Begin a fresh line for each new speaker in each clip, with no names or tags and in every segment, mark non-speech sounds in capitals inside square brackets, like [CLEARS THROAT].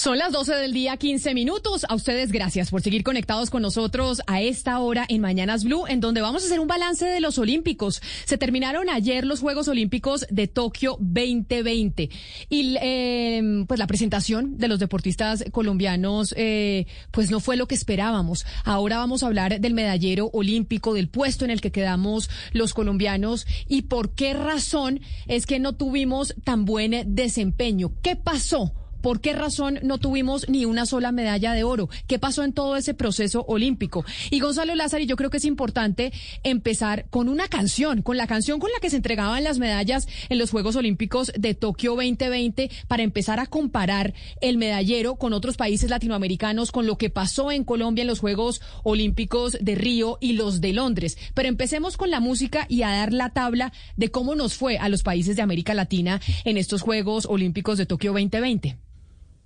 Son las 12 del día, 15 minutos. A ustedes gracias por seguir conectados con nosotros a esta hora en Mañanas Blue, en donde vamos a hacer un balance de los Olímpicos. Se terminaron ayer los Juegos Olímpicos de Tokio 2020 y eh, pues la presentación de los deportistas colombianos eh, pues no fue lo que esperábamos. Ahora vamos a hablar del medallero olímpico, del puesto en el que quedamos los colombianos y por qué razón es que no tuvimos tan buen desempeño. ¿Qué pasó? ¿Por qué razón no tuvimos ni una sola medalla de oro? ¿Qué pasó en todo ese proceso olímpico? Y Gonzalo Lázaro, yo creo que es importante empezar con una canción, con la canción con la que se entregaban las medallas en los Juegos Olímpicos de Tokio 2020 para empezar a comparar el medallero con otros países latinoamericanos, con lo que pasó en Colombia en los Juegos Olímpicos de Río y los de Londres. Pero empecemos con la música y a dar la tabla de cómo nos fue a los países de América Latina en estos Juegos Olímpicos de Tokio 2020.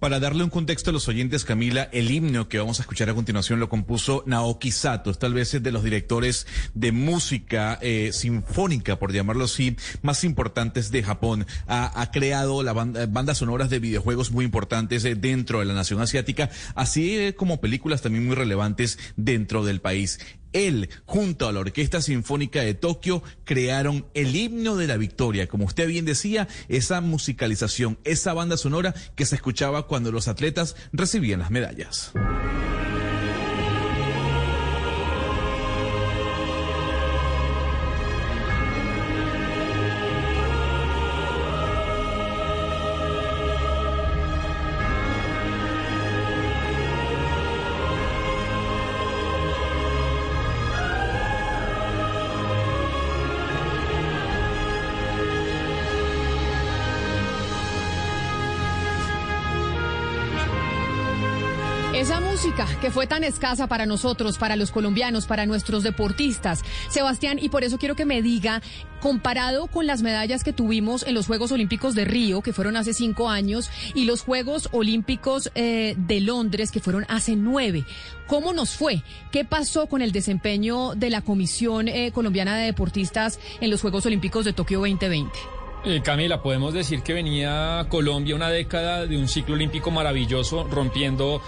Para darle un contexto a los oyentes, Camila, el himno que vamos a escuchar a continuación lo compuso Naoki Sato, tal vez es de los directores de música eh, sinfónica, por llamarlo así, más importantes de Japón. Ha, creado la bandas sonoras de videojuegos muy importantes eh, dentro de la nación asiática, así eh, como películas también muy relevantes dentro del país. Él, junto a la Orquesta Sinfónica de Tokio, crearon el himno de la victoria. Como usted bien decía, esa musicalización, esa banda sonora que se escuchaba cuando los atletas recibían las medallas.
Que fue tan escasa para nosotros, para los colombianos, para nuestros deportistas. Sebastián, y por eso quiero que me diga, comparado con las medallas que tuvimos en los Juegos Olímpicos de Río, que fueron hace cinco años, y los Juegos Olímpicos eh, de Londres, que fueron hace nueve, ¿cómo nos fue? ¿Qué pasó con el desempeño de la Comisión eh, Colombiana de Deportistas en los Juegos Olímpicos de Tokio 2020?
Eh, Camila, podemos decir que venía Colombia una década de un ciclo olímpico maravilloso, rompiendo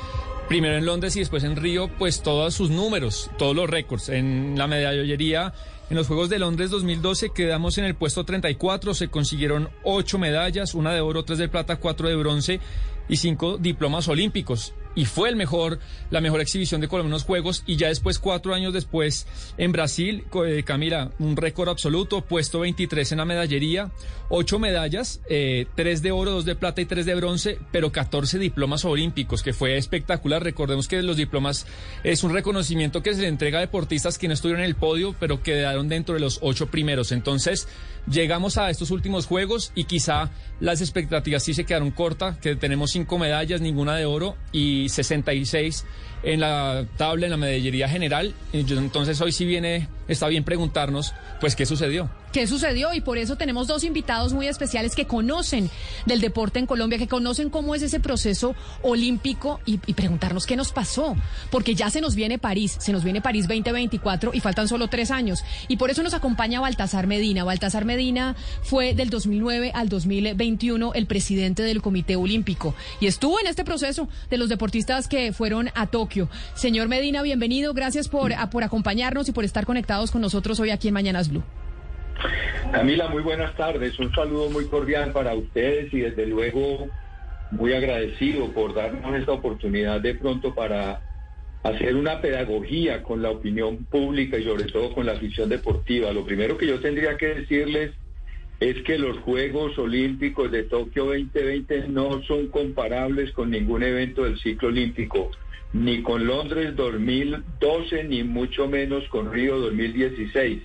primero en Londres y después en Río, pues todos sus números, todos los récords. En la medallería, en los Juegos de Londres 2012 quedamos en el puesto 34, se consiguieron ocho medallas, una de oro, tres de plata, cuatro de bronce y cinco diplomas olímpicos y fue el mejor, la mejor exhibición de Colombia en los Juegos y ya después, cuatro años después, en Brasil, eh, Camila, un récord absoluto, puesto 23 en la medallería, ocho medallas, eh, tres de oro, dos de plata y tres de bronce, pero 14 diplomas olímpicos, que fue espectacular. Recordemos que los diplomas es un reconocimiento que se le entrega a deportistas que no estuvieron en el podio, pero quedaron dentro de los ocho primeros. Entonces, llegamos a estos últimos Juegos y quizá las expectativas sí se quedaron cortas, que tenemos cinco medallas, ninguna de oro y 66 en la tabla, en la medallería general. Entonces hoy sí viene, está bien preguntarnos, pues, ¿qué sucedió?
¿Qué sucedió? Y por eso tenemos dos invitados muy especiales que conocen del deporte en Colombia, que conocen cómo es ese proceso olímpico y, preguntarnos qué nos pasó. Porque ya se nos viene París, se nos viene París 2024 y faltan solo tres años. Y por eso nos acompaña Baltasar Medina. Baltasar Medina fue del 2009 al 2021 el presidente del Comité Olímpico y estuvo en este proceso de los deportistas que fueron a Tokio. Señor Medina, bienvenido. Gracias por, por acompañarnos y por estar conectados con nosotros hoy aquí en Mañanas Blue.
Camila, muy buenas tardes. Un saludo muy cordial para ustedes y desde luego muy agradecido por darnos esta oportunidad de pronto para hacer una pedagogía con la opinión pública y sobre todo con la afición deportiva. Lo primero que yo tendría que decirles es que los Juegos Olímpicos de Tokio 2020 no son comparables con ningún evento del ciclo olímpico, ni con Londres 2012, ni mucho menos con Río 2016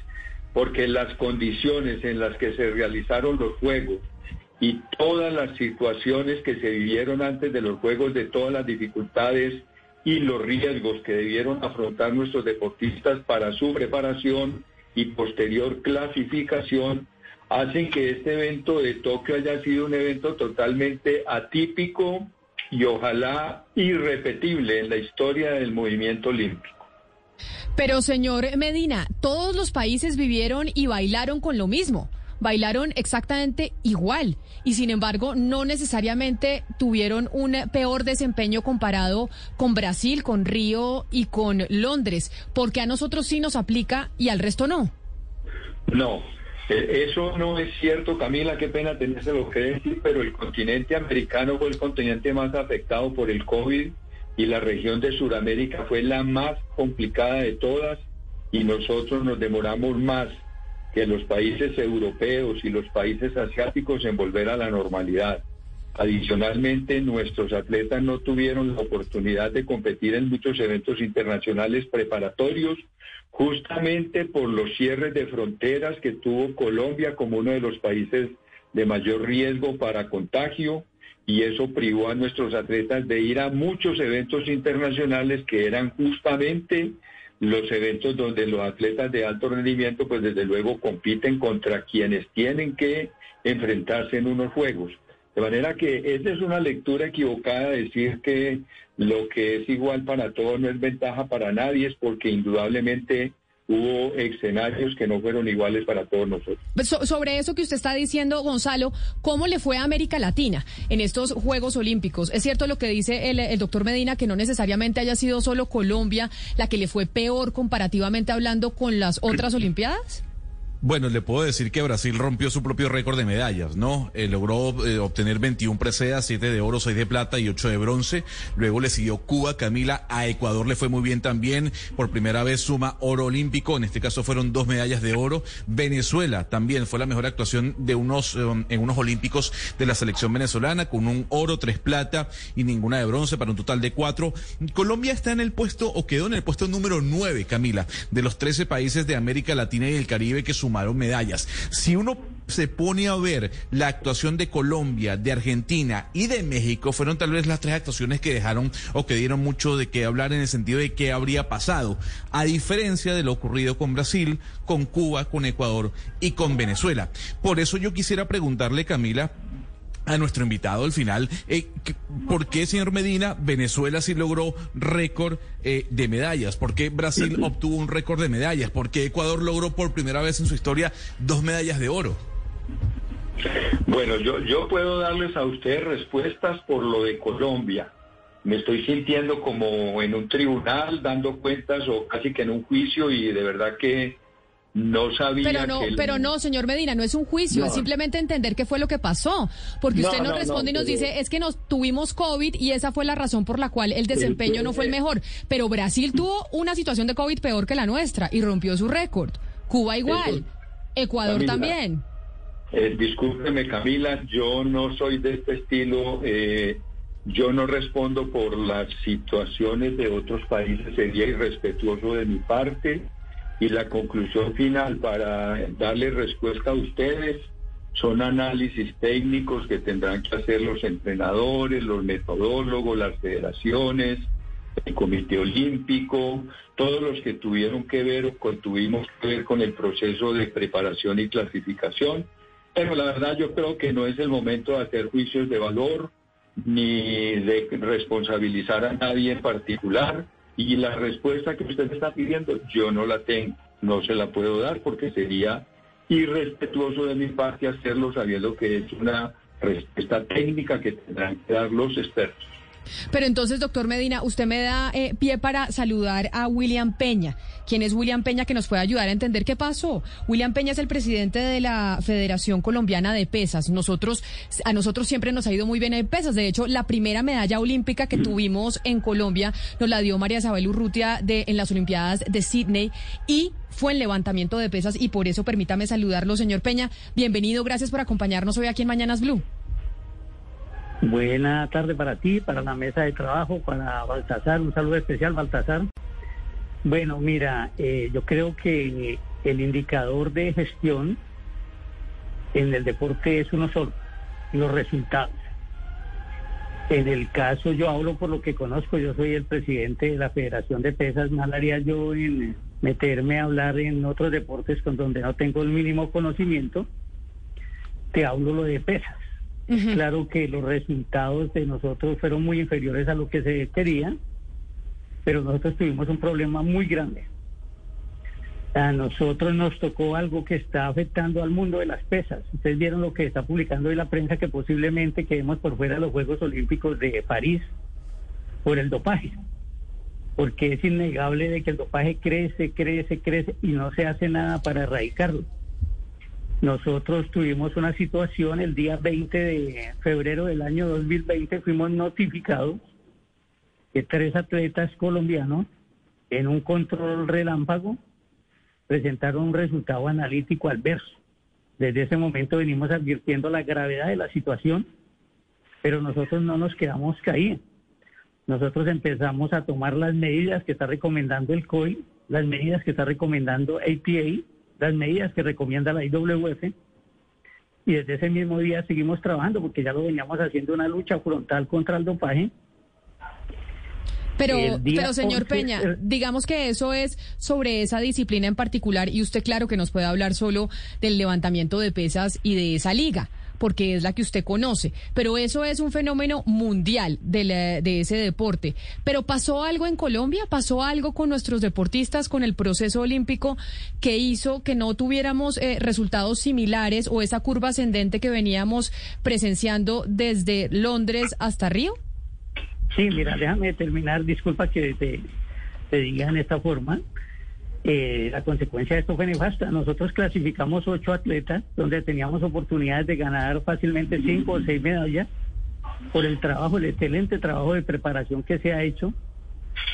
porque las condiciones en las que se realizaron los Juegos y todas las situaciones que se vivieron antes de los Juegos, de todas las dificultades y los riesgos que debieron afrontar nuestros deportistas para su preparación y posterior clasificación hacen que este evento de Tokio haya sido un evento totalmente atípico y ojalá irrepetible en la historia del movimiento olímpico.
Pero señor Medina, todos los países vivieron y bailaron con lo mismo bailaron exactamente igual y sin embargo no necesariamente tuvieron un peor desempeño comparado con Brasil, con Río y con Londres, porque a nosotros sí nos aplica y al resto no.
No, eso no es cierto, Camila, qué pena lo que decir, pero el continente americano fue el continente más afectado por el COVID y la región de Sudamérica fue la más complicada de todas y nosotros nos demoramos más que los países europeos y los países asiáticos en volver a la normalidad. Adicionalmente, nuestros atletas no tuvieron la oportunidad de competir en muchos eventos internacionales preparatorios, justamente por los cierres de fronteras que tuvo Colombia como uno de los países de mayor riesgo para contagio, y eso privó a nuestros atletas de ir a muchos eventos internacionales que eran justamente los eventos donde los atletas de alto rendimiento, pues desde luego compiten contra quienes tienen que enfrentarse en unos juegos. De manera que esa es una lectura equivocada, decir que lo que es igual para todos no es ventaja para nadie, es porque indudablemente hubo escenarios que no fueron iguales para todos nosotros.
Pues sobre eso que usted está diciendo, Gonzalo, ¿cómo le fue a América Latina en estos Juegos Olímpicos? Es cierto lo que dice el, el doctor Medina, que no necesariamente haya sido solo Colombia la que le fue peor comparativamente hablando con las otras Olimpiadas.
Bueno, le puedo decir que Brasil rompió su propio récord de medallas, ¿no? Eh, logró eh, obtener 21 preseas, 7 de oro, 6 de plata y 8 de bronce. Luego le siguió Cuba, Camila. A Ecuador le fue muy bien también. Por primera vez suma oro olímpico. En este caso fueron dos medallas de oro. Venezuela también fue la mejor actuación de unos, um, en unos olímpicos de la selección venezolana, con un oro, tres plata y ninguna de bronce para un total de cuatro. Colombia está en el puesto, o quedó en el puesto número 9, Camila, de los 13 países de América Latina y el Caribe que suman sumaron medallas. Si uno se pone a ver la actuación de Colombia, de Argentina y de México, fueron tal vez las tres actuaciones que dejaron o que dieron mucho de qué hablar en el sentido de qué habría pasado, a diferencia de lo ocurrido con Brasil, con Cuba, con Ecuador y con Venezuela. Por eso yo quisiera preguntarle, Camila, a nuestro invitado al final. Eh, ¿Por qué, señor Medina, Venezuela sí logró récord eh, de medallas? ¿Por qué Brasil [CLEARS THROAT] obtuvo un récord de medallas? ¿Por qué Ecuador logró por primera vez en su historia dos medallas de oro?
Bueno, yo, yo puedo darles a ustedes respuestas por lo de Colombia. Me estoy sintiendo como en un tribunal dando cuentas o casi que en un juicio y de verdad que no sabía
pero no, Pero no, señor Medina, no es un juicio, es simplemente entender qué fue lo que pasó. Porque usted nos responde y nos dice, es que nos tuvimos COVID y esa fue la razón por la cual el desempeño no fue el mejor. Pero Brasil tuvo una situación de COVID peor que la nuestra y rompió su récord. Cuba igual. Ecuador también.
Eh, discúlpeme, Camila, yo no soy de este estilo. Eh, yo no respondo por las situaciones de otros países. Sería irrespetuoso de mi parte. Y la conclusión final para darle respuesta a ustedes son análisis técnicos que tendrán que hacer los entrenadores, los metodólogos, las federaciones, el Comité Olímpico, todos los que tuvieron que ver o tuvimos que ver con el proceso de preparación y clasificación. Pero la verdad yo creo que no es el momento de hacer juicios de valor ni de responsabilizar a nadie en particular. Y la respuesta que usted está pidiendo, yo no la tengo, no se la puedo dar porque sería irrespetuoso de mi parte hacerlo sabiendo que es una respuesta técnica que tendrán que dar los expertos.
Pero entonces, doctor Medina, usted me da eh, pie para saludar a William Peña. ¿Quién es William Peña que nos puede ayudar a entender qué pasó? William Peña es el presidente de la Federación Colombiana de Pesas. Nosotros, a nosotros siempre nos ha ido muy bien en pesas. De hecho, la primera medalla olímpica que tuvimos en Colombia nos la dio María Isabel Urrutia de, en las Olimpiadas de Sydney y fue en levantamiento de pesas y por eso permítame saludarlo, señor Peña. Bienvenido, gracias por acompañarnos hoy aquí en Mañanas Blue.
Buena tarde para ti, para la mesa de trabajo, para Baltasar, un saludo especial, Baltasar. Bueno, mira, eh, yo creo que el indicador de gestión en el deporte es uno solo, los resultados. En el caso, yo hablo por lo que conozco, yo soy el presidente de la Federación de Pesas, mal haría yo en meterme a hablar en otros deportes con donde no tengo el mínimo conocimiento, te hablo lo de pesas. Claro que los resultados de nosotros fueron muy inferiores a lo que se quería, pero nosotros tuvimos un problema muy grande. A nosotros nos tocó algo que está afectando al mundo de las pesas. Ustedes vieron lo que está publicando hoy la prensa que posiblemente quedemos por fuera de los Juegos Olímpicos de París por el dopaje. Porque es innegable de que el dopaje crece, crece, crece y no se hace nada para erradicarlo. Nosotros tuvimos una situación el día 20 de febrero del año 2020, fuimos notificados que tres atletas colombianos en un control relámpago presentaron un resultado analítico adverso. Desde ese momento venimos advirtiendo la gravedad de la situación, pero nosotros no nos quedamos caídos. Nosotros empezamos a tomar las medidas que está recomendando el COI, las medidas que está recomendando APA, las medidas que recomienda la IWF y desde ese mismo día seguimos trabajando porque ya lo veníamos haciendo una lucha frontal contra el dopaje.
Pero, pero señor Peña, digamos que eso es sobre esa disciplina en particular y usted claro que nos puede hablar solo del levantamiento de pesas y de esa liga porque es la que usted conoce. Pero eso es un fenómeno mundial de, de ese deporte. Pero pasó algo en Colombia, pasó algo con nuestros deportistas, con el proceso olímpico que hizo que no tuviéramos eh, resultados similares o esa curva ascendente que veníamos presenciando desde Londres hasta Río.
Sí, mira, déjame terminar, disculpa que te, te diga en esta forma. Eh, la consecuencia de esto fue nefasta. Nosotros clasificamos ocho atletas donde teníamos oportunidades de ganar fácilmente cinco o seis medallas por el trabajo, el excelente trabajo de preparación que se ha hecho,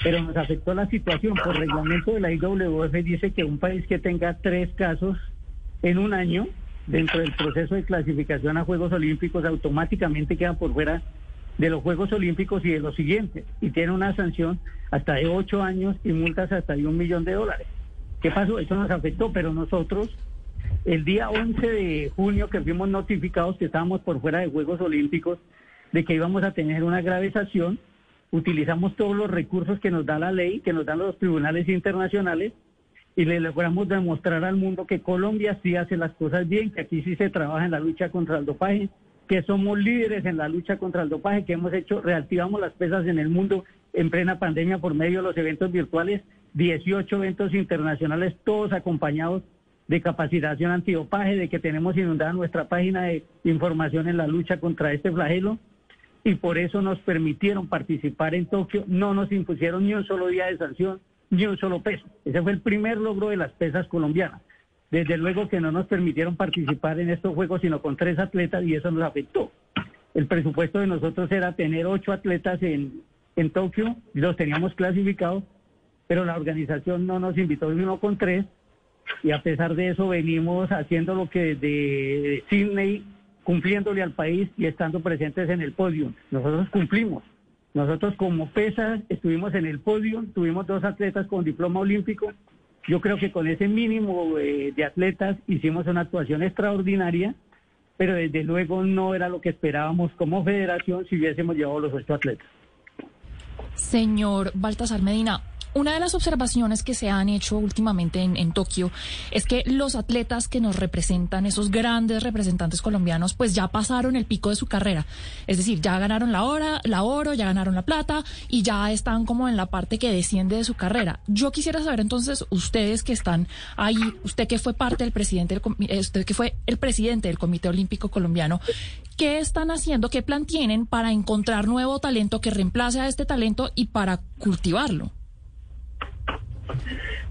pero nos afectó la situación. Por reglamento de la IWF dice que un país que tenga tres casos en un año dentro del proceso de clasificación a Juegos Olímpicos automáticamente queda por fuera de los Juegos Olímpicos y de los siguientes, y tiene una sanción hasta de ocho años y multas hasta de un millón de dólares. ¿Qué pasó? Eso nos afectó, pero nosotros, el día 11 de junio que fuimos notificados que estábamos por fuera de Juegos Olímpicos, de que íbamos a tener una grave sanción, utilizamos todos los recursos que nos da la ley, que nos dan los tribunales internacionales, y le logramos demostrar al mundo que Colombia sí hace las cosas bien, que aquí sí se trabaja en la lucha contra el dopaje, que somos líderes en la lucha contra el dopaje, que hemos hecho, reactivamos las pesas en el mundo en plena pandemia por medio de los eventos virtuales 18 eventos internacionales, todos acompañados de capacitación antidopaje, de que tenemos inundada nuestra página de información en la lucha contra este flagelo y por eso nos permitieron participar en Tokio, no nos impusieron ni un solo día de sanción, ni un solo peso. Ese fue el primer logro de las pesas colombianas. Desde luego que no nos permitieron participar en estos juegos, sino con tres atletas y eso nos afectó. El presupuesto de nosotros era tener ocho atletas en, en Tokio, los teníamos clasificados, pero la organización no nos invitó uno con tres y a pesar de eso venimos haciendo lo que desde Sydney, cumpliéndole al país y estando presentes en el podio. Nosotros cumplimos. Nosotros como PESA estuvimos en el podio, tuvimos dos atletas con diploma olímpico. Yo creo que con ese mínimo eh, de atletas hicimos una actuación extraordinaria, pero desde luego no era lo que esperábamos como federación si hubiésemos llevado los ocho atletas.
Señor Baltasar Medina, una de las observaciones que se han hecho últimamente en, Tokio es que los atletas que nos representan, esos grandes representantes colombianos, pues ya pasaron el pico de su carrera. Es decir, ya ganaron la hora, la oro, ya ganaron la plata y ya están como en la parte que desciende de su carrera. Yo quisiera saber entonces, ustedes que están ahí, usted que fue parte del presidente, eh, usted que fue el presidente del Comité Olímpico Colombiano, ¿qué están haciendo, qué plan tienen para encontrar nuevo talento que reemplace a este talento y para cultivarlo?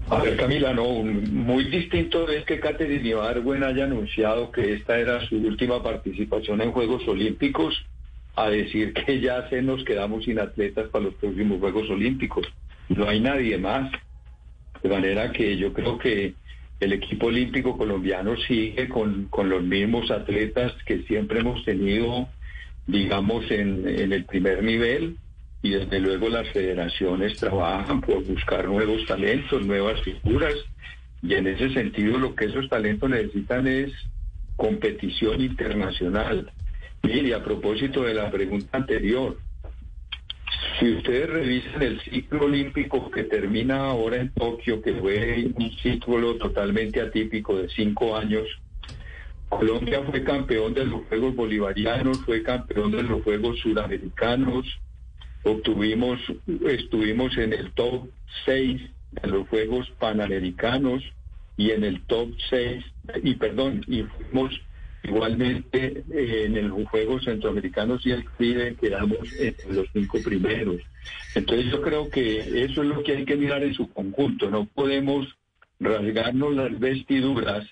A ver, Camila, no, muy distinto es que Catherine Ibargüen haya anunciado que esta era su última participación en Juegos Olímpicos a decir que ya se nos quedamos sin atletas para los próximos Juegos Olímpicos. No hay nadie más. De manera que yo creo que el equipo olímpico colombiano sigue con, con los mismos atletas que siempre hemos tenido, digamos, en, en el primer nivel y desde luego las federaciones trabajan por buscar nuevos talentos, nuevas figuras y en ese sentido lo que esos talentos necesitan es competición internacional. Mire, a propósito de la pregunta anterior, Si ustedes revisan el ciclo olímpico que termina ahora en Tokio, que fue un ciclo totalmente atípico de cinco años, Colombia fue campeón de los Juegos Bolivarianos, fue campeón de los Juegos Suramericanos, obtuvimos, estuvimos en el top 6 de los Juegos Panamericanos y en el top 6, y perdón, y fuimos igualmente eh, en el Juegos Centroamericanos y el CRIDE quedamos en los cinco primeros. Entonces yo creo que eso es lo que hay que mirar en su conjunto, no podemos rasgarnos las vestiduras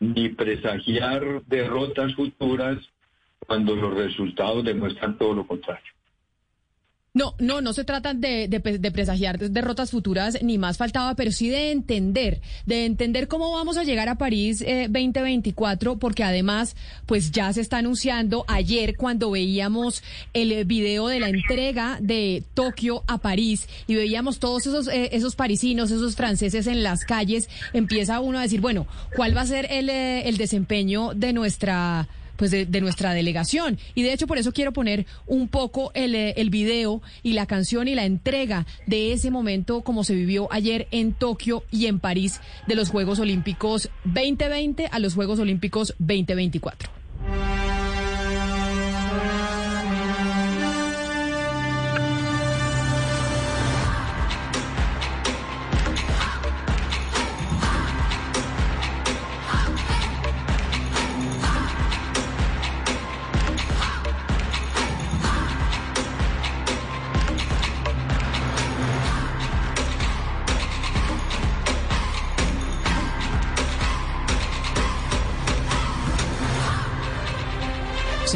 ni presagiar derrotas futuras cuando los resultados demuestran todo lo contrario.
No, no, no se trata de, de, presagiar derrotas futuras, ni más faltaba, pero sí de entender, de entender cómo vamos a llegar a París 2024, eh, porque además, pues ya se está anunciando. Ayer cuando veíamos el video de la entrega de Tokio a París y veíamos todos esos, eh, esos parisinos, esos franceses en las calles, empieza uno a decir, bueno, ¿cuál va a ser el, eh, el desempeño de nuestra pues de, nuestra delegación. Y de hecho por eso quiero poner un poco el, eh, el video y la canción y la entrega de ese momento como se vivió ayer en Tokio y en París de los Juegos Olímpicos 2020 a los Juegos Olímpicos 2024.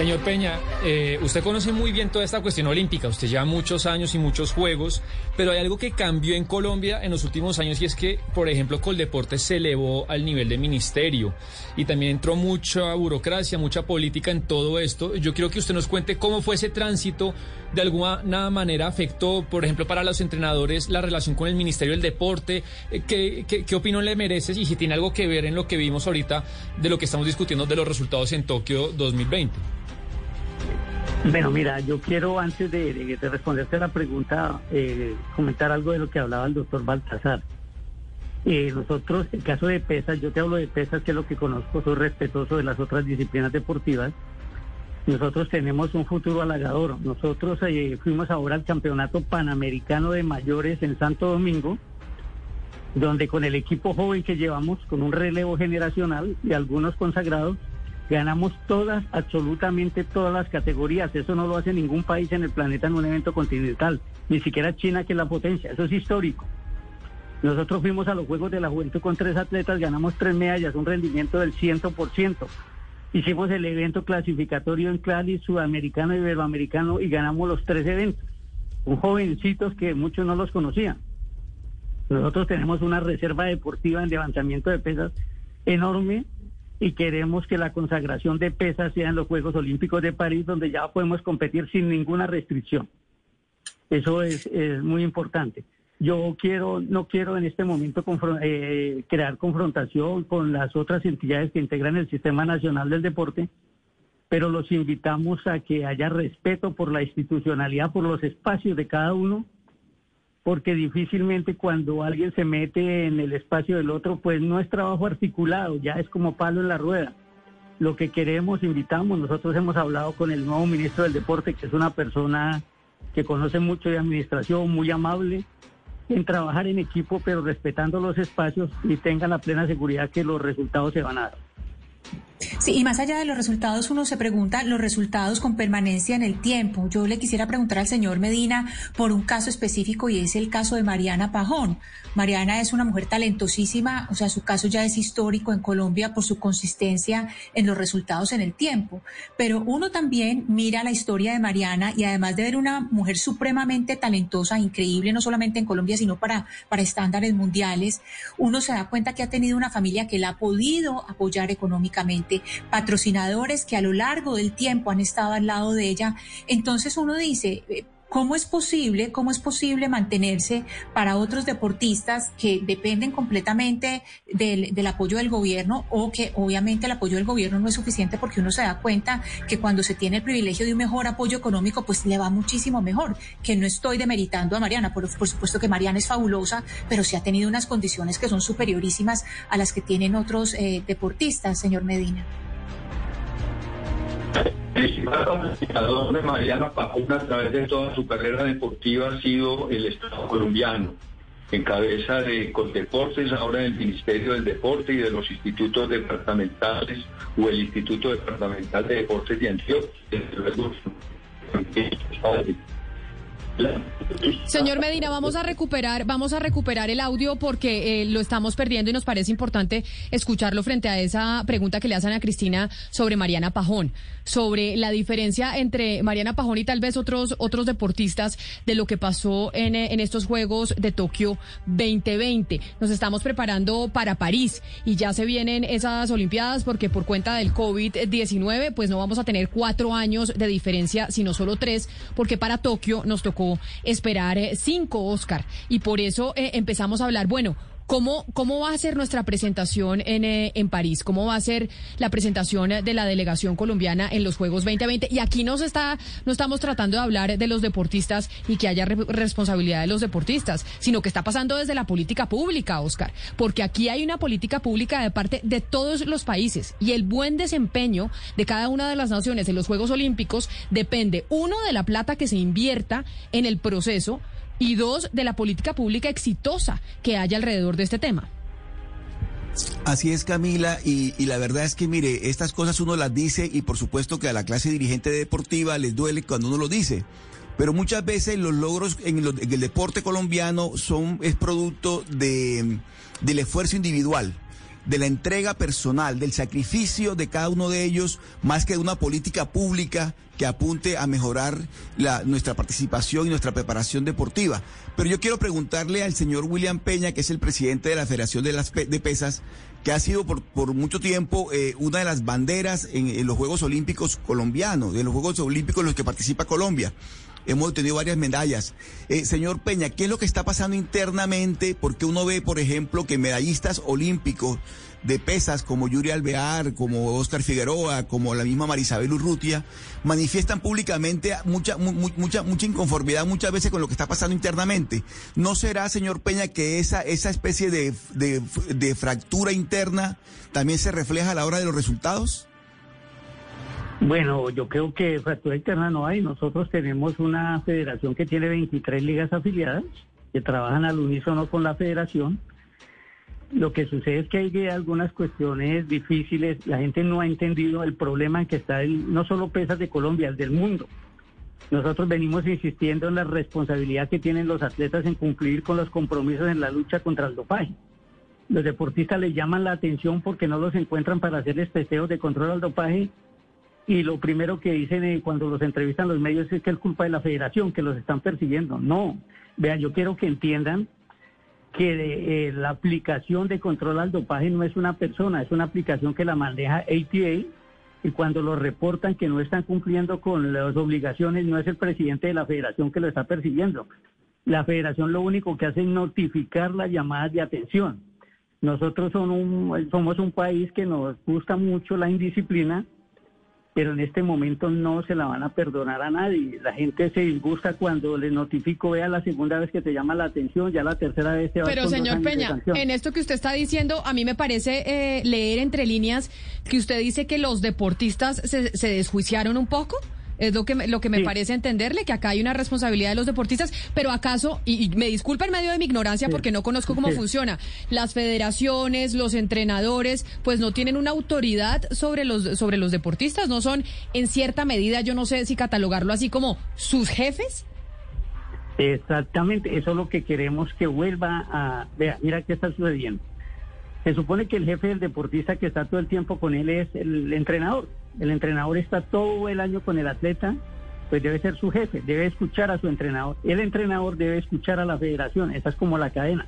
Señor Peña, eh, usted conoce muy bien toda esta cuestión olímpica, usted lleva muchos años y muchos juegos, pero hay algo que cambió en Colombia en los últimos años y es que, por ejemplo, Coldeportes se elevó al nivel de ministerio y también entró mucha burocracia, mucha política en todo esto. Yo quiero que usted nos cuente cómo fue ese tránsito, de alguna manera afectó, por ejemplo, para los entrenadores la relación con el Ministerio del Deporte, eh, ¿qué, qué, qué opinión le mereces y si tiene algo que ver en lo que vimos ahorita de lo que estamos discutiendo de los resultados en Tokio 2020.
Bueno, mira, yo quiero antes de, responderte a la pregunta eh, comentar algo de lo que hablaba el doctor Baltasar. Eh, nosotros, en caso de pesas, yo te hablo de pesas, que es lo que conozco, soy respetuoso de las otras disciplinas deportivas. Nosotros tenemos un futuro halagador. Nosotros eh, fuimos ahora al Campeonato Panamericano de Mayores en Santo Domingo, donde con el equipo joven que llevamos, con un relevo generacional y algunos consagrados, Ganamos todas, absolutamente todas las categorías. Eso no lo hace ningún país en el planeta en un evento continental, ni siquiera China, que es la potencia. Eso es histórico. Nosotros fuimos a los Juegos de la Juventud con tres atletas, ganamos tres medallas, un rendimiento del 100%. Hicimos el evento clasificatorio en Clali, sudamericano y iberoamericano, y ganamos los tres eventos. Un jovencitos que muchos no los conocían. Nosotros tenemos una reserva deportiva en levantamiento de pesas enorme y queremos que la consagración de pesas sea en los Juegos Olímpicos de París, donde ya podemos competir sin ninguna restricción. Eso es, muy importante. Yo quiero, no quiero en este momento eh, crear confrontación con las otras entidades que integran el Sistema Nacional del Deporte, pero los invitamos a que haya respeto por la institucionalidad, por los espacios de cada uno porque difícilmente cuando alguien se mete en el espacio del otro, pues no es trabajo articulado, ya es como palo en la rueda. Lo que queremos, invitamos, nosotros hemos hablado con el nuevo ministro del Deporte, que es una persona que conoce mucho de administración, muy amable, en trabajar en equipo, pero respetando los espacios y tengan la plena seguridad que los resultados se van a dar.
Sí, y más allá de los resultados, uno se pregunta los resultados con permanencia en el tiempo. Yo le quisiera preguntar al señor Medina por un caso específico y es el caso de Mariana Pajón. Mariana es una mujer talentosísima, o sea, su caso ya es histórico en Colombia por su consistencia en los resultados en el tiempo. Pero uno también mira la historia de Mariana y además de ver una mujer supremamente talentosa, increíble, no solamente en Colombia, sino para, para estándares mundiales, uno se da cuenta que ha tenido una familia que la ha podido apoyar económicamente, patrocinadores que a lo largo del tiempo han estado al lado de ella. Entonces uno dice, eh, ¿Cómo es posible, cómo es posible mantenerse para otros deportistas que dependen completamente del, del, apoyo del gobierno o que obviamente el apoyo del gobierno no es suficiente porque uno se da cuenta que cuando se tiene el privilegio de un mejor apoyo económico, pues le va muchísimo mejor? Que no estoy demeritando a Mariana, por, por supuesto que Mariana es fabulosa, pero sí ha tenido unas condiciones que son superiorísimas a las que tienen otros eh, deportistas, señor Medina.
Principal de Mariana Pajuna a través de toda su carrera deportiva ha sido el Estado colombiano, en cabeza de Coldeportes, ahora del Ministerio del Deporte y de los institutos departamentales o el Instituto Departamental de Deportes de Antioquia.
Señor Medina, vamos a recuperar, vamos a recuperar el audio porque eh, lo estamos perdiendo y nos parece importante escucharlo frente a esa pregunta que le hacen a Cristina sobre Mariana Pajón, sobre la diferencia entre Mariana Pajón y tal vez otros otros deportistas de lo que pasó en, eh, estos Juegos de Tokio 2020. Nos estamos preparando para París y ya se vienen esas Olimpiadas porque por cuenta del COVID-19 pues no vamos a tener cuatro años de diferencia, sino solo tres, porque para Tokio nos tocó esperar eh, cinco, Oscar. Y por eso eh, empezamos a hablar, bueno, ¿Cómo, ¿Cómo va a ser nuestra presentación en, eh, en París? ¿Cómo va a ser la presentación de la delegación colombiana en los Juegos 2020? Y aquí nos está, no estamos tratando de hablar de los deportistas y que haya responsabilidad de los deportistas, sino que está pasando desde la política pública, Oscar. Porque aquí hay una política pública de parte de todos los países y el buen desempeño de cada una de las naciones en los Juegos Olímpicos depende, uno, de la plata que se invierta en el proceso y dos, de la política pública exitosa que haya alrededor de este tema.
Así es, Camila, y, la verdad es que, mire, estas cosas uno las dice y por supuesto que a la clase dirigente deportiva les duele cuando uno lo dice. Pero muchas veces los logros en, el deporte colombiano son, es producto de, del esfuerzo individual de la entrega personal, del sacrificio de cada uno de ellos, más que de una política pública que apunte a mejorar la, nuestra participación y nuestra preparación deportiva. Pero yo quiero preguntarle al señor William Peña, que es el presidente de la Federación de, las de Pesas, que ha sido por, por mucho tiempo eh, una de las banderas en, los Juegos Olímpicos colombianos, de los Juegos Olímpicos en los que participa Colombia. Hemos tenido varias medallas. Eh, señor Peña, ¿qué es lo que está pasando internamente? Porque uno ve, por ejemplo, que medallistas olímpicos de pesas como Yuri Alvear, como Oscar Figueroa, como la misma Marisabel Urrutia, manifiestan públicamente mucha, mucha, mucha inconformidad muchas veces con lo que está pasando internamente. ¿No será, señor Peña, que esa, esa especie de, de fractura interna también se refleja a la hora de los resultados?
Bueno, yo creo que fractura interna no hay. Nosotros tenemos una federación que tiene 23 ligas afiliadas que trabajan al unísono con la federación lo que sucede es que hay algunas cuestiones difíciles. La gente no ha entendido el problema en que está el, no solo pesas de Colombia, el del mundo. Nosotros venimos insistiendo en la responsabilidad que tienen los atletas en cumplir con los compromisos en la lucha contra el dopaje. Los deportistas les llaman la atención porque no los encuentran para hacerles testeos de control al dopaje y lo primero que dicen eh, cuando los entrevistan los medios es que es culpa de la federación, que los están persiguiendo. No, vean, yo quiero que entiendan que eh, la aplicación de control al dopaje no es una persona, es una aplicación que la maneja ATA y cuando lo reportan que no están cumpliendo con las obligaciones, no es el presidente de la federación que lo está persiguiendo. La federación lo único que hace es notificar las llamadas de atención. Nosotros somos un país que nos gusta mucho la indisciplina pero en este momento no se la van a perdonar a nadie. La gente se disgusta cuando le notifico, vea la segunda vez que te llama la atención, ya la tercera vez te va
Pero señor Peña, en esto que usted está diciendo, a mí me parece eh, leer entre líneas que usted dice que los deportistas se, se desjuiciaron un poco. Es lo que me, lo que me parece entenderle, que acá hay una responsabilidad de los deportistas, pero acaso, y, me disculpa en medio de mi ignorancia porque no conozco cómo funciona, las federaciones, los entrenadores, pues no tienen una autoridad sobre los, sobre los deportistas, no son en cierta medida, yo no sé si catalogarlo así como sus jefes.
Exactamente, eso es lo que queremos que vuelva a... Vea, mira qué está sucediendo. Se supone que el jefe del deportista que está todo el tiempo con él es el entrenador. El entrenador está todo el año con el atleta, pues debe ser su jefe, debe escuchar a su entrenador. El entrenador debe escuchar a la federación, esa es como la cadena.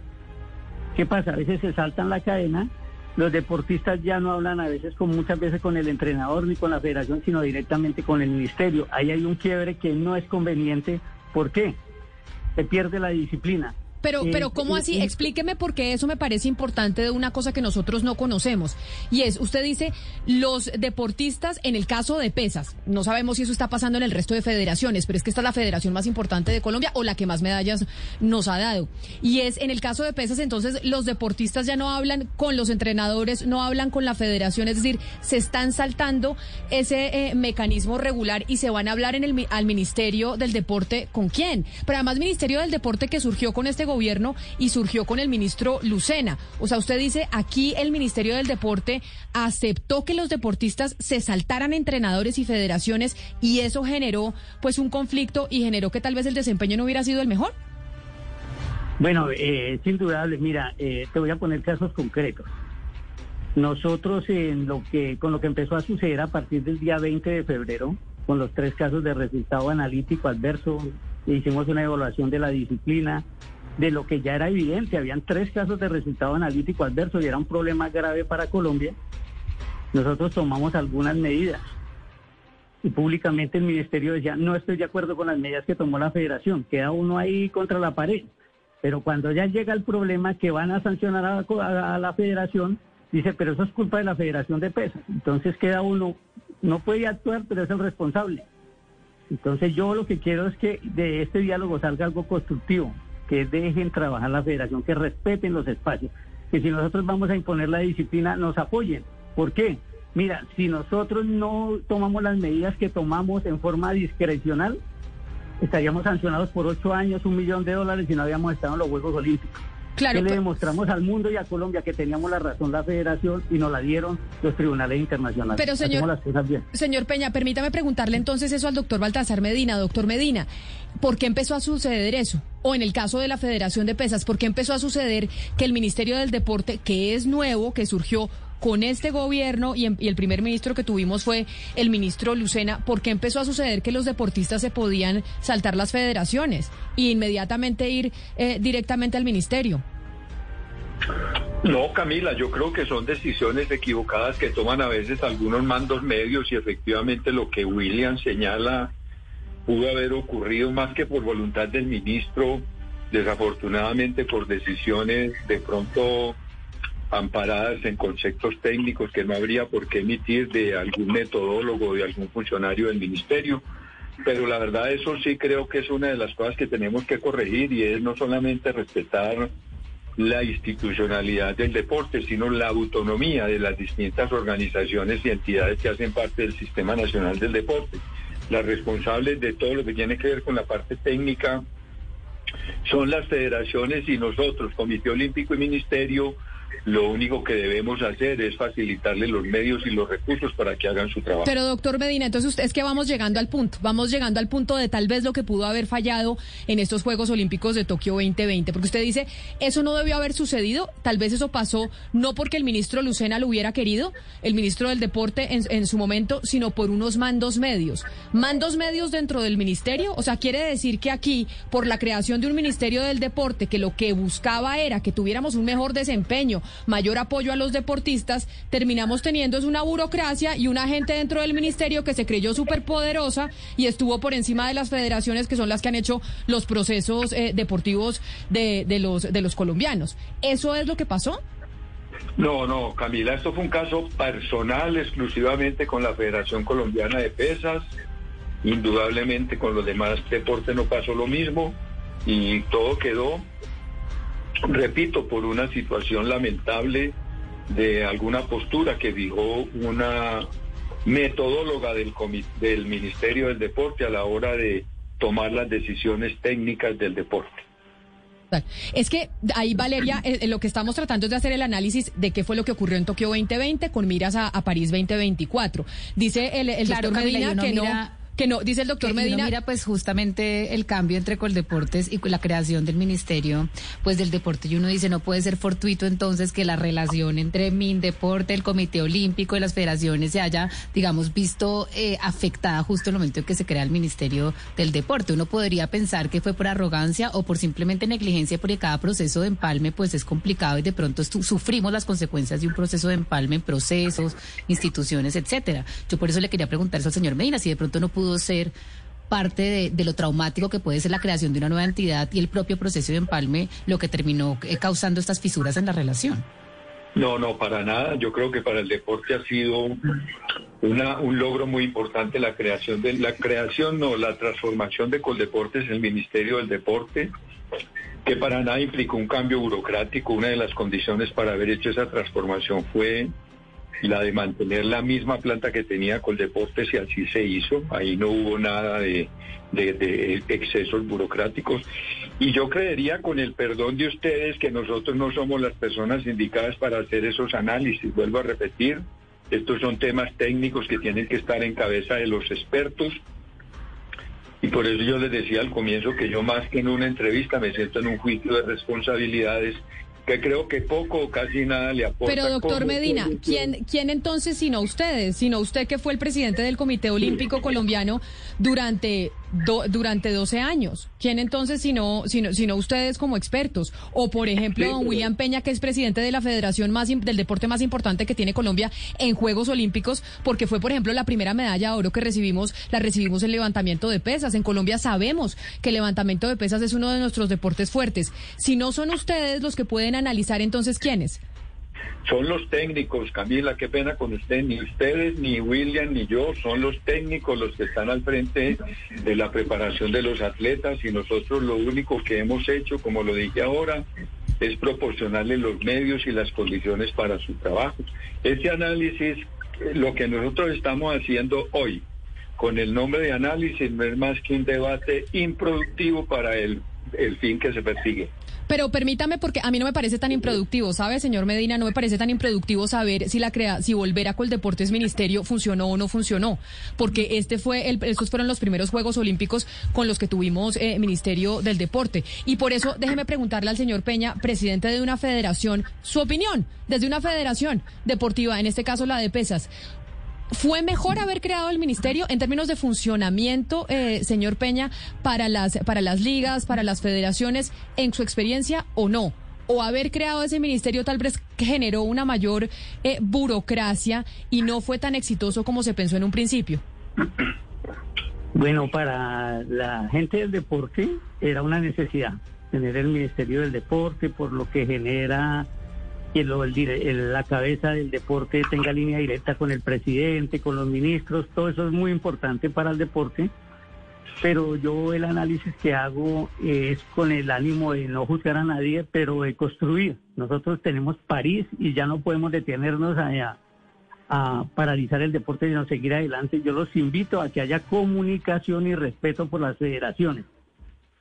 ¿Qué pasa? A veces se saltan la cadena, los deportistas ya no hablan a veces con muchas veces con el entrenador ni con la federación, sino directamente con el ministerio. Ahí hay un quiebre que no es conveniente ¿Por qué? Se pierde la disciplina.
Pero,
Eh,
pero ¿cómo
eh,
así?
eh,
Explíqueme porque eso me parece importante de una cosa que nosotros no conocemos. Y es, usted dice, los deportistas, en el caso de pesas, no sabemos si eso está pasando en el resto de federaciones, pero es que esta es la federación más importante de Colombia o la que más medallas nos ha dado. Y es, en el caso de pesas, entonces, los deportistas ya no hablan con los entrenadores, no hablan con la federación, es decir, se están saltando ese eh, mecanismo regular y se van a hablar en el, al Ministerio del Deporte con quién. Pero además, Ministerio del Deporte que surgió con este gobierno y surgió con el ministro Lucena. O sea, usted dice, aquí el Ministerio del Deporte aceptó que los deportistas se saltaran entrenadores y federaciones y eso generó pues un conflicto y generó que tal vez el desempeño no hubiera sido el mejor.
Bueno, eh, es indudable. Mira, eh, te voy a poner casos concretos. Nosotros en lo que con lo que empezó a suceder a partir del día 20 de febrero, con los tres casos de resultado analítico adverso, hicimos una evaluación de la disciplina, de lo que ya era evidente, habían tres casos de resultado analítico adverso y era un problema grave para Colombia. Nosotros tomamos algunas medidas y públicamente el ministerio decía, no estoy de acuerdo con las medidas que tomó la federación, queda uno ahí contra la pared. Pero cuando ya llega el problema que van a sancionar a, la federación, dice, pero eso es culpa de la federación de pesas. Entonces queda uno, no puede actuar, pero es el responsable. Entonces yo lo que quiero es que de este diálogo salga algo constructivo, que dejen trabajar la federación, que respeten los espacios, que si nosotros vamos a imponer la disciplina, nos apoyen. ¿Por qué? Mira, si nosotros no tomamos las medidas que tomamos en forma discrecional, estaríamos sancionados por ocho años, un millón de dólares y no habíamos estado en los Juegos Olímpicos.
Claro,
que le
pues-
demostramos al mundo y a Colombia que teníamos la razón la federación y nos la dieron los tribunales internacionales.
Pero, señor-
las cosas bien.
Señor Peña, permítame preguntarle entonces eso al doctor Baltasar Medina. Doctor Medina, ¿por qué empezó a suceder eso? O en el caso de la Federación de Pesas, ¿por qué empezó a suceder que el Ministerio del Deporte, que es nuevo, que surgió con este gobierno y, el primer ministro que tuvimos fue el ministro Lucena, ¿por qué empezó a suceder que los deportistas se podían saltar las federaciones e inmediatamente ir eh, directamente al ministerio?
No, Camila, yo creo que son decisiones equivocadas que toman a veces algunos mandos medios y efectivamente lo que William señala pudo haber ocurrido más que por voluntad del ministro, desafortunadamente por decisiones de pronto amparadas en conceptos técnicos que no habría por qué emitir de algún metodólogo, de algún funcionario del ministerio. Pero la verdad eso sí creo que es una de las cosas que tenemos que corregir y es no solamente respetar la institucionalidad del deporte, sino la autonomía de las distintas organizaciones y entidades que hacen parte del Sistema Nacional del Deporte. Las responsables de todo lo que tiene que ver con la parte técnica son las federaciones y nosotros, Comité Olímpico y Ministerio, lo único que debemos hacer es facilitarles los medios y los recursos para que hagan su trabajo.
Pero doctor Medina, entonces usted es que vamos llegando al punto, vamos llegando al punto de tal vez lo que pudo haber fallado en estos Juegos Olímpicos de Tokio 2020, porque usted dice, eso no debió haber sucedido, tal vez eso pasó no porque el ministro Lucena lo hubiera querido, el ministro del Deporte en, en su momento, sino por unos mandos medios. Mandos medios dentro del ministerio, o sea, quiere decir que aquí, por la creación de un ministerio del deporte, que lo que buscaba era que tuviéramos un mejor desempeño, mayor apoyo a los deportistas, terminamos teniendo es una burocracia y una gente dentro del ministerio que se creyó superpoderosa y estuvo por encima de las federaciones que son las que han hecho los procesos eh, deportivos de, de los, de los colombianos. ¿Eso es lo que pasó?
No, no, Camila, esto fue un caso personal exclusivamente con la Federación Colombiana de Pesas. Indudablemente con los demás deportes no pasó lo mismo y todo quedó, repito, por una situación lamentable de alguna postura que fijó una metodóloga del, comi- del Ministerio del Deporte a la hora de tomar las decisiones técnicas del deporte.
Es que ahí, Valeria, eh, eh, lo que estamos tratando es de hacer el análisis de qué fue lo que ocurrió en Tokio 2020 con miras a, a París 2024. Dice el, el
Claro,
doctor
Camila, y
Medina
uno
que no,
mira-
que no, dice el doctor Medina.
mira pues justamente el cambio entre Coldeportes y la creación del ministerio pues del deporte y uno dice no puede ser fortuito entonces que la relación entre Mindeporte, el Comité Olímpico y las federaciones se haya digamos visto eh, afectada justo en el momento en que se crea el ministerio del deporte. Uno podría pensar que fue por arrogancia o por simplemente negligencia porque cada proceso de empalme pues es complicado y de pronto su- sufrimos las consecuencias de un proceso de empalme en procesos, instituciones, etcétera. Yo por eso le quería preguntar eso al señor Medina si de pronto no pudo ser parte de, lo traumático que puede ser la creación de una nueva entidad y el propio proceso de empalme lo que terminó eh, causando estas fisuras en la relación.
No, no, para nada. Yo creo que para el deporte ha sido un logro muy importante la creación de la creación, no, la transformación de Coldeportes en el Ministerio del Deporte, que para nada implicó un cambio burocrático. Una de las condiciones para haber hecho esa transformación fue la de mantener la misma planta que tenía Coldeportes y así se hizo. Ahí no hubo nada de, de, excesos burocráticos. Y yo creería, con el perdón de ustedes, que nosotros no somos las personas indicadas para hacer esos análisis. Vuelvo a repetir, estos son temas técnicos que tienen que estar en cabeza de los expertos. Y por eso yo les decía al comienzo que yo más que en una entrevista me siento en un juicio de responsabilidades que creo que poco o casi nada le aporta.
Pero doctor Medina, ¿quién, ¿quién entonces sino ustedes? Sino usted que fue el presidente del Comité Olímpico Colombiano durante durante 12 años. ¿Quién entonces, si no, si no, ustedes como expertos? O, por ejemplo, don William Peña, que es presidente de la federación más del deporte más importante que tiene Colombia en Juegos Olímpicos, porque fue, por ejemplo, la primera medalla de oro que recibimos, la recibimos en levantamiento de pesas. En Colombia sabemos que el levantamiento de pesas es uno de nuestros deportes fuertes. Si no son ustedes los que pueden analizar, entonces, ¿quiénes?
Son los técnicos, Camila, qué pena con usted, ni ustedes, ni William, ni yo, son los técnicos los que están al frente de la preparación de los atletas y nosotros lo único que hemos hecho, como lo dije ahora, es proporcionarles los medios y las condiciones para su trabajo. Ese análisis, lo que nosotros estamos haciendo hoy, con el nombre de análisis, no es más que un debate improductivo para el, el fin que se persigue.
Pero permítame, porque a mí no me parece tan improductivo, ¿sabe, señor Medina? No me parece tan improductivo saber si la crea, si volver a Coldeportes Ministerio funcionó o no funcionó. Porque este fue el, estos fueron los primeros Juegos Olímpicos con los que tuvimos eh, Ministerio del Deporte. Y por eso, déjeme preguntarle al señor Peña, presidente de una federación, su opinión desde una federación deportiva, en este caso la de pesas. ¿Fue mejor haber creado el ministerio en términos de funcionamiento, eh, señor Peña, para las, para las ligas, para las federaciones, en su experiencia o no? ¿O haber creado ese ministerio tal vez generó una mayor eh, burocracia y no fue tan exitoso como se pensó en un principio? [CLEARS THROAT]
Bueno, para la gente del deporte era una necesidad tener el Ministerio del Deporte por lo que genera que la cabeza del deporte tenga línea directa con el presidente, con los ministros, todo eso es muy importante para el deporte, pero yo el análisis que hago es con el ánimo de no juzgar a nadie, pero de construir. Nosotros tenemos París y ya no podemos detenernos a, a paralizar el deporte, sino seguir adelante. Yo los invito a que haya comunicación y respeto por las federaciones.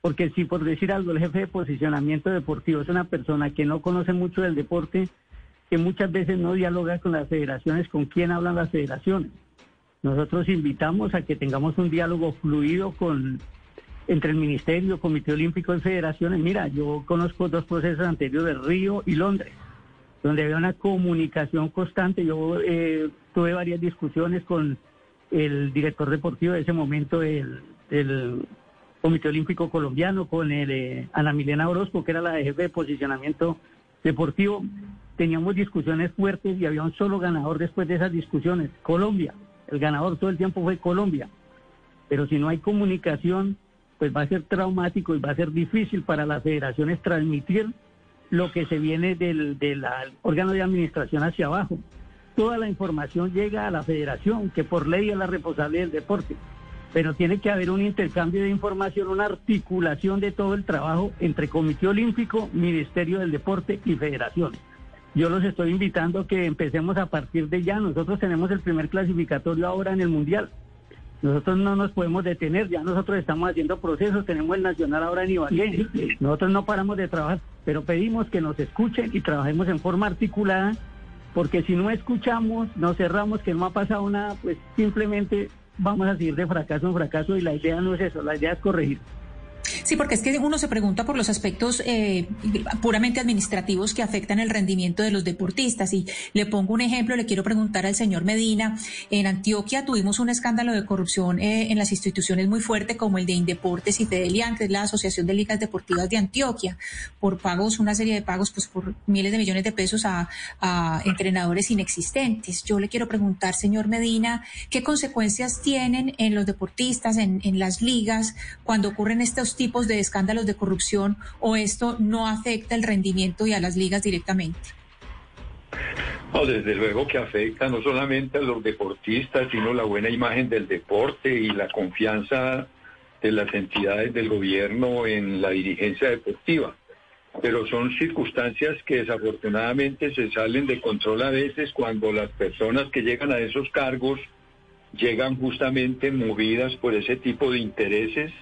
Porque si por decir algo el jefe de posicionamiento deportivo es una persona que no conoce mucho del deporte, que muchas veces no dialoga con las federaciones, ¿con quién hablan las federaciones? Nosotros invitamos a que tengamos un diálogo fluido con entre el Ministerio, Comité Olímpico y Federaciones. Mira, yo conozco dos procesos anteriores, Río y Londres, donde había una comunicación constante. Yo eh, tuve varias discusiones con el director deportivo de ese momento, el, el Comité Olímpico Colombiano, con el, eh, Ana Milena Orozco, que era la jefe de posicionamiento deportivo. Teníamos discusiones fuertes y había un solo ganador después de esas discusiones, Colombia. El ganador todo el tiempo fue Colombia. Pero si no hay comunicación, pues va a ser traumático y va a ser difícil para las federaciones transmitir lo que se viene del, del órgano de administración hacia abajo. Toda la información llega a la federación, que por ley es la responsable del deporte pero tiene que haber un intercambio de información, una articulación de todo el trabajo entre Comité Olímpico, Ministerio del Deporte y Federaciones. Yo los estoy invitando a que empecemos a partir de ya. Nosotros tenemos el primer clasificatorio ahora en el Mundial. Nosotros no nos podemos detener, ya nosotros estamos haciendo procesos, tenemos el Nacional ahora en Ibagué. Nosotros no paramos de trabajar, pero pedimos que nos escuchen y trabajemos en forma articulada, porque si no escuchamos, nos cerramos, que no ha pasado nada, pues simplemente vamos a seguir de fracaso en fracaso y la idea no es eso, la idea es corregir.
Sí, porque es que uno se pregunta por los aspectos eh, puramente administrativos que afectan el rendimiento de los deportistas. Y le pongo un ejemplo, le quiero preguntar al señor Medina. En Antioquia tuvimos un escándalo de corrupción eh, en las instituciones muy fuerte como el de Indeportes y Fedelian, que es la Asociación de Ligas Deportivas de Antioquia, por pagos, una serie de pagos, pues por miles de millones de pesos a, entrenadores inexistentes. Yo le quiero preguntar, señor Medina, ¿qué consecuencias tienen en los deportistas, en, en las ligas, cuando ocurren estos tipos de escándalos de corrupción o esto no afecta el rendimiento y a las ligas directamente?
No, desde luego que afecta no solamente a los deportistas, sino la buena imagen del deporte y la confianza de las entidades del gobierno en la dirigencia deportiva. Pero son circunstancias que desafortunadamente se salen de control a veces cuando las personas que llegan a esos cargos llegan justamente movidas por ese tipo de intereses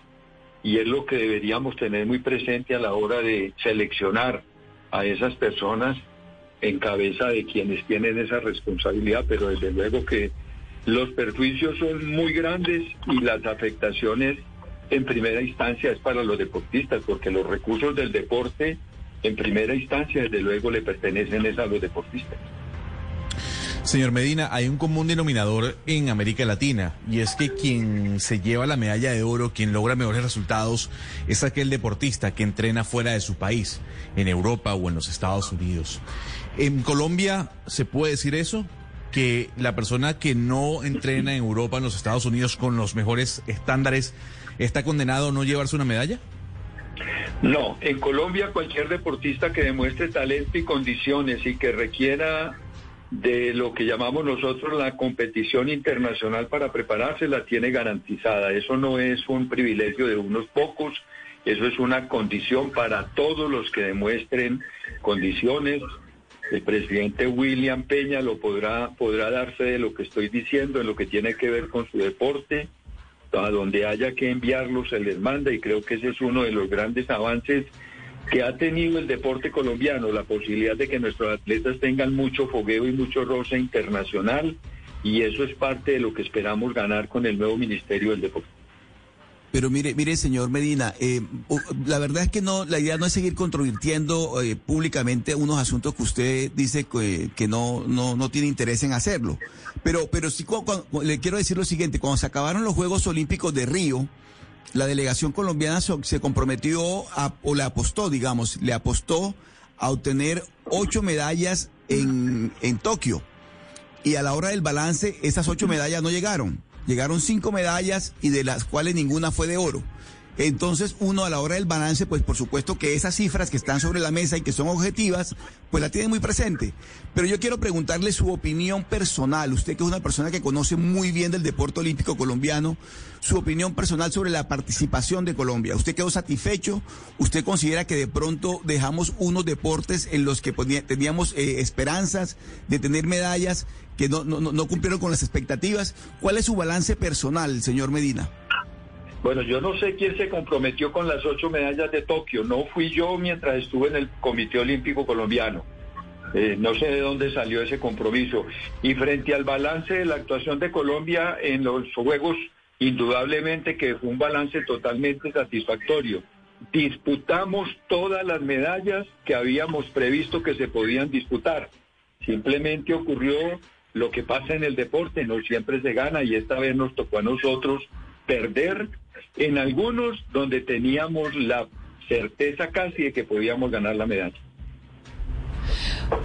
y es lo que deberíamos tener muy presente a la hora de seleccionar a esas personas en cabeza de quienes tienen esa responsabilidad, pero desde luego que los perjuicios son muy grandes y las afectaciones en primera instancia es para los deportistas, porque los recursos del deporte en primera instancia desde luego le pertenecen a los deportistas.
Señor Medina, hay un común denominador en América Latina y es que quien se lleva la medalla de oro, quien logra mejores resultados, es aquel deportista que entrena fuera de su país, en Europa o en los Estados Unidos. ¿En Colombia se puede decir eso? ¿Que la persona que no entrena en Europa, en los Estados Unidos, con los mejores estándares, está condenado a no llevarse una medalla?
No, en Colombia cualquier deportista que demuestre talento y condiciones y que requiera de lo que llamamos nosotros la competición internacional para prepararse la tiene garantizada. Eso no es un privilegio de unos pocos, eso es una condición para todos los que demuestren condiciones. El presidente William Peña lo podrá, podrá darse de lo que estoy diciendo en lo que tiene que ver con su deporte. A donde haya que enviarlo se les manda y creo que ese es uno de los grandes avances que ha tenido el deporte colombiano, la posibilidad de que nuestros atletas tengan mucho fogueo y mucho rosa internacional, y eso es parte de lo que esperamos ganar con el nuevo Ministerio del Deporte.
Pero mire, mire, señor Medina, eh, la verdad es que no, la idea no es seguir controvirtiendo eh, públicamente unos asuntos que usted dice que, no, no, no tiene interés en hacerlo. Pero, pero sí, le quiero decir lo siguiente, cuando se acabaron los Juegos Olímpicos de Río, la delegación colombiana se comprometió a, o le apostó, digamos, le apostó a obtener ocho medallas en, en Tokio. Y a la hora del balance, esas ocho medallas no llegaron. Llegaron cinco medallas y de las cuales ninguna fue de oro. Entonces, uno a la hora del balance, pues por supuesto que esas cifras que están sobre la mesa y que son objetivas, pues la tiene muy presente. Pero yo quiero preguntarle su opinión personal, usted que es una persona que conoce muy bien del deporte olímpico colombiano, su opinión personal sobre la participación de Colombia. ¿Usted quedó satisfecho? ¿Usted considera que de pronto dejamos unos deportes en los que teníamos eh, esperanzas de tener medallas que no, cumplieron con las expectativas? ¿Cuál es su balance personal, señor Medina?
Bueno, yo no sé quién se comprometió con las ocho medallas de Tokio. No fui yo mientras estuve en el Comité Olímpico Colombiano. Eh, no sé de dónde salió ese compromiso. Y frente al balance de la actuación de Colombia en los Juegos, indudablemente que fue un balance totalmente satisfactorio. Disputamos todas las medallas que habíamos previsto que se podían disputar. Simplemente ocurrió lo que pasa en el deporte, no siempre se gana y esta vez nos tocó a nosotros perder en algunos donde teníamos la certeza casi de que podíamos ganar la medalla.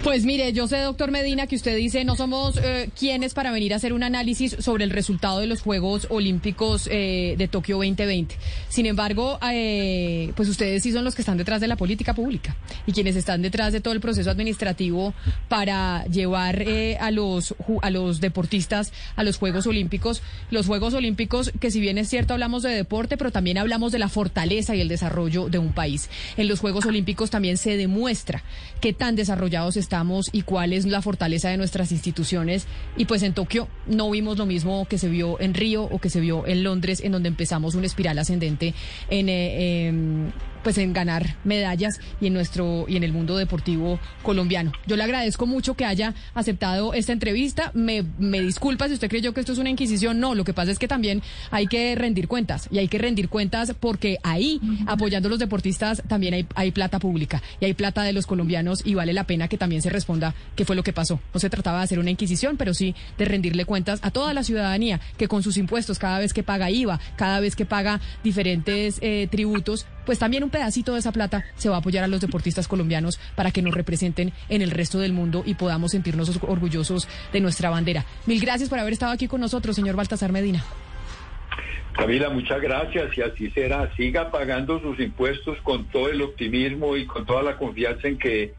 Pues mire, yo sé, doctor Medina, que usted dice no somos eh, quienes para venir a hacer un análisis sobre el resultado de los Juegos Olímpicos eh, de Tokio 2020. Sin embargo, eh, pues ustedes sí son los que están detrás de la política pública y quienes están detrás de todo el proceso administrativo para llevar a los a los deportistas a los Juegos Olímpicos. Los Juegos Olímpicos, que si bien es cierto hablamos de deporte, pero también hablamos de la fortaleza y el desarrollo de un país. En los Juegos Olímpicos también se demuestra qué tan desarrollados estamos y cuál es la fortaleza de nuestras instituciones. Y pues en Tokio no vimos lo mismo que se vio en Río o que se vio en Londres, en donde empezamos una espiral ascendente en... Eh, em, pues en ganar medallas y en nuestro y en el mundo deportivo colombiano. Yo le agradezco mucho que haya aceptado esta entrevista. Me, me disculpa si usted creyó que esto es una inquisición. No, lo que pasa es que también hay que rendir cuentas y hay que rendir cuentas porque ahí, apoyando a los deportistas, también hay, hay plata pública y hay plata de los colombianos y vale la pena que también se responda qué fue lo que pasó. No se trataba de hacer una inquisición, pero sí de rendirle cuentas a toda la ciudadanía que con sus impuestos, cada vez que paga IVA, cada vez que paga diferentes eh, tributos, pues también un pedacito de esa plata se va a apoyar a los deportistas colombianos para que nos representen en el resto del mundo y podamos sentirnos orgullosos de nuestra bandera. Mil gracias por haber estado aquí con nosotros, señor Baltasar Medina.
Camila, muchas gracias y así será. Siga pagando sus impuestos con todo el optimismo y con toda la confianza en que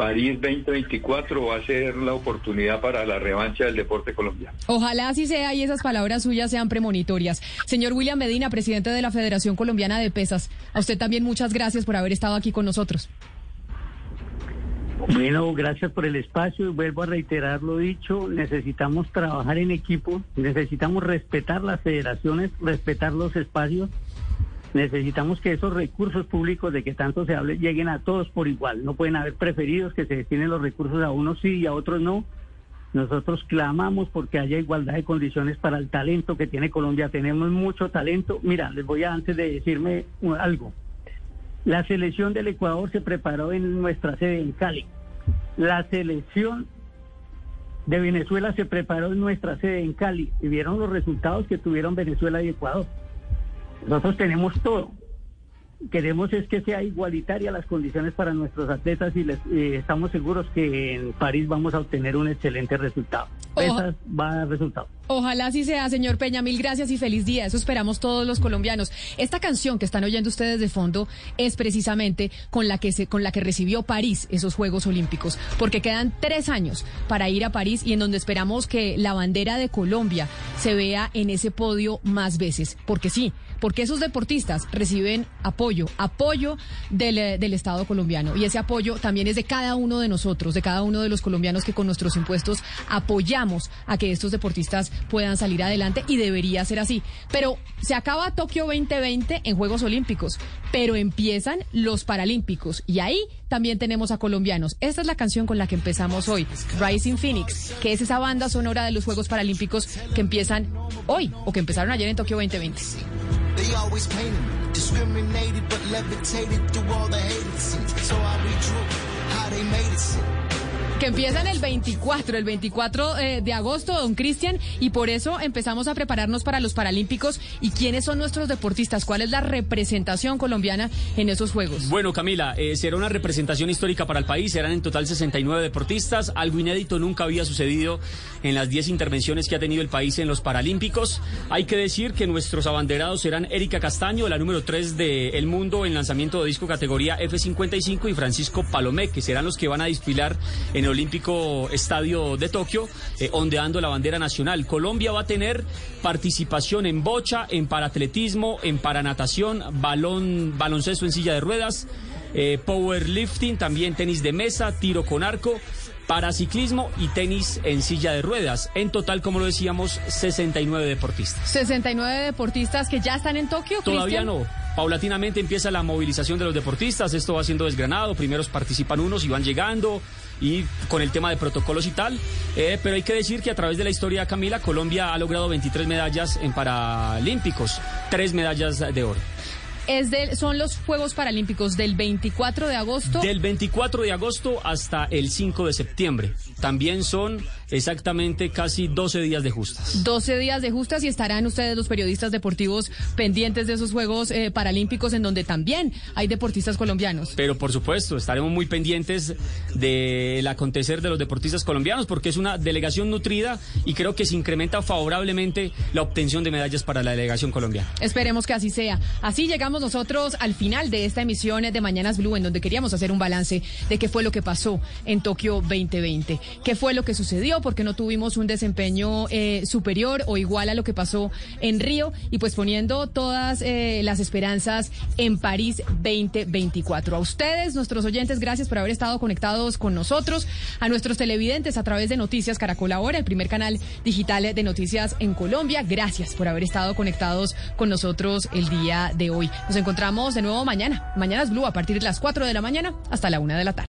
París 2024 va a ser la oportunidad para la revancha del deporte colombiano.
Ojalá así sea y esas palabras suyas sean premonitorias. Señor William Medina, presidente de la Federación Colombiana de Pesas, a usted también muchas gracias por haber estado aquí con nosotros.
Bueno, gracias por el espacio y vuelvo a reiterar lo dicho, necesitamos trabajar en equipo, necesitamos respetar las federaciones, respetar los espacios Necesitamos que esos recursos públicos de que tanto se hable lleguen a todos por igual. No pueden haber preferidos que se destinen los recursos a unos sí y a otros no. Nosotros clamamos porque haya igualdad de condiciones para el talento que tiene Colombia. Tenemos mucho talento. Mira, les voy a antes de decirme algo. La selección del Ecuador se preparó en nuestra sede en Cali. La selección de Venezuela se preparó en nuestra sede en Cali y vieron los resultados que tuvieron Venezuela y Ecuador. Nosotros tenemos todo. Queremos es que sea igualitaria las condiciones para nuestros atletas y les, eh, estamos seguros que en París vamos a obtener un excelente resultado. Esa va a dar resultado.
Ojalá así sea, señor Peña. Mil gracias y feliz día. Eso esperamos todos los colombianos. Esta canción que están oyendo ustedes de fondo es precisamente con la que se, con la que recibió París esos Juegos Olímpicos, porque quedan tres años para ir a París y en donde esperamos que la bandera de Colombia se vea en ese podio más veces, porque sí, porque esos deportistas reciben apoyo, apoyo del, eh, del Estado colombiano y ese apoyo también es de cada uno de nosotros, de cada uno de los colombianos que con nuestros impuestos apoyamos a que estos deportistas puedan salir adelante y debería ser así. Pero se acaba Tokio 2020 en Juegos Olímpicos, pero empiezan los Paralímpicos y ahí también tenemos a colombianos. Esta es la canción con la que empezamos hoy, Rising Phoenix, que es esa banda sonora de los Juegos Paralímpicos que empiezan hoy o que empezaron ayer en Tokio 2020.
They always painted me, discriminated, but levitated through all the hate scenes. So I redrew how they made it seem.
Que empiezan el 24, el 24 eh, de agosto, don Cristian, y por eso empezamos a prepararnos para los Paralímpicos. ¿Y quiénes son nuestros deportistas? ¿Cuál es la representación colombiana en esos Juegos?
Bueno, Camila, eh, será una representación histórica para el país. Serán en total 69 deportistas. Algo inédito nunca había sucedido en las 10 intervenciones que ha tenido el país en los Paralímpicos. Hay que decir que nuestros abanderados serán Erika Castaño, la número 3 del mundo en lanzamiento de disco categoría F55, y Francisco Palomé, que serán los que van a desfilar en el Olímpico Estadio de Tokio, eh, ondeando la bandera nacional. Colombia va a tener participación en bocha, en paratletismo, en paranatación, balón, baloncesto en silla de ruedas, eh, powerlifting, también tenis de mesa, tiro con arco paraciclismo y tenis en silla de ruedas. En total, como lo decíamos, 69 deportistas.
69 deportistas que ya están en Tokio.
Todavía no. Paulatinamente empieza la movilización de los deportistas. Esto va siendo desgranado. Primeros participan unos y van llegando y con el tema de protocolos y tal. Eh, pero hay que decir que a través de la historia, Camila, Colombia ha logrado 23 medallas en Paralímpicos, tres medallas de oro.
Es son los Juegos Paralímpicos del 24 de agosto.
Del 24 de agosto hasta el 5 de septiembre. También son exactamente casi 12 días de justas.
12 días de justas y estarán ustedes los periodistas deportivos pendientes de esos Juegos eh, Paralímpicos en donde también hay deportistas colombianos.
Pero por supuesto, estaremos muy pendientes del acontecer de los deportistas colombianos porque es una delegación nutrida y creo que se incrementa favorablemente la obtención de medallas para la delegación colombiana.
Esperemos que así sea. Así llegamos nosotros al final de esta emisión de Mañanas Blue en donde queríamos hacer un balance de qué fue lo que pasó en Tokio 2020, qué fue lo que sucedió, porque no tuvimos un desempeño eh, superior o igual a lo que pasó en Río y pues poniendo todas eh, las esperanzas en París 2024. A ustedes, nuestros oyentes, gracias por haber estado conectados con nosotros, a nuestros televidentes a través de Noticias Caracol Ahora, el primer canal digital de noticias en Colombia, gracias por haber estado conectados con nosotros el día de hoy. Nos encontramos de nuevo mañana. Mañana es Blue a partir de las 4 de la mañana hasta la 1 de la tarde.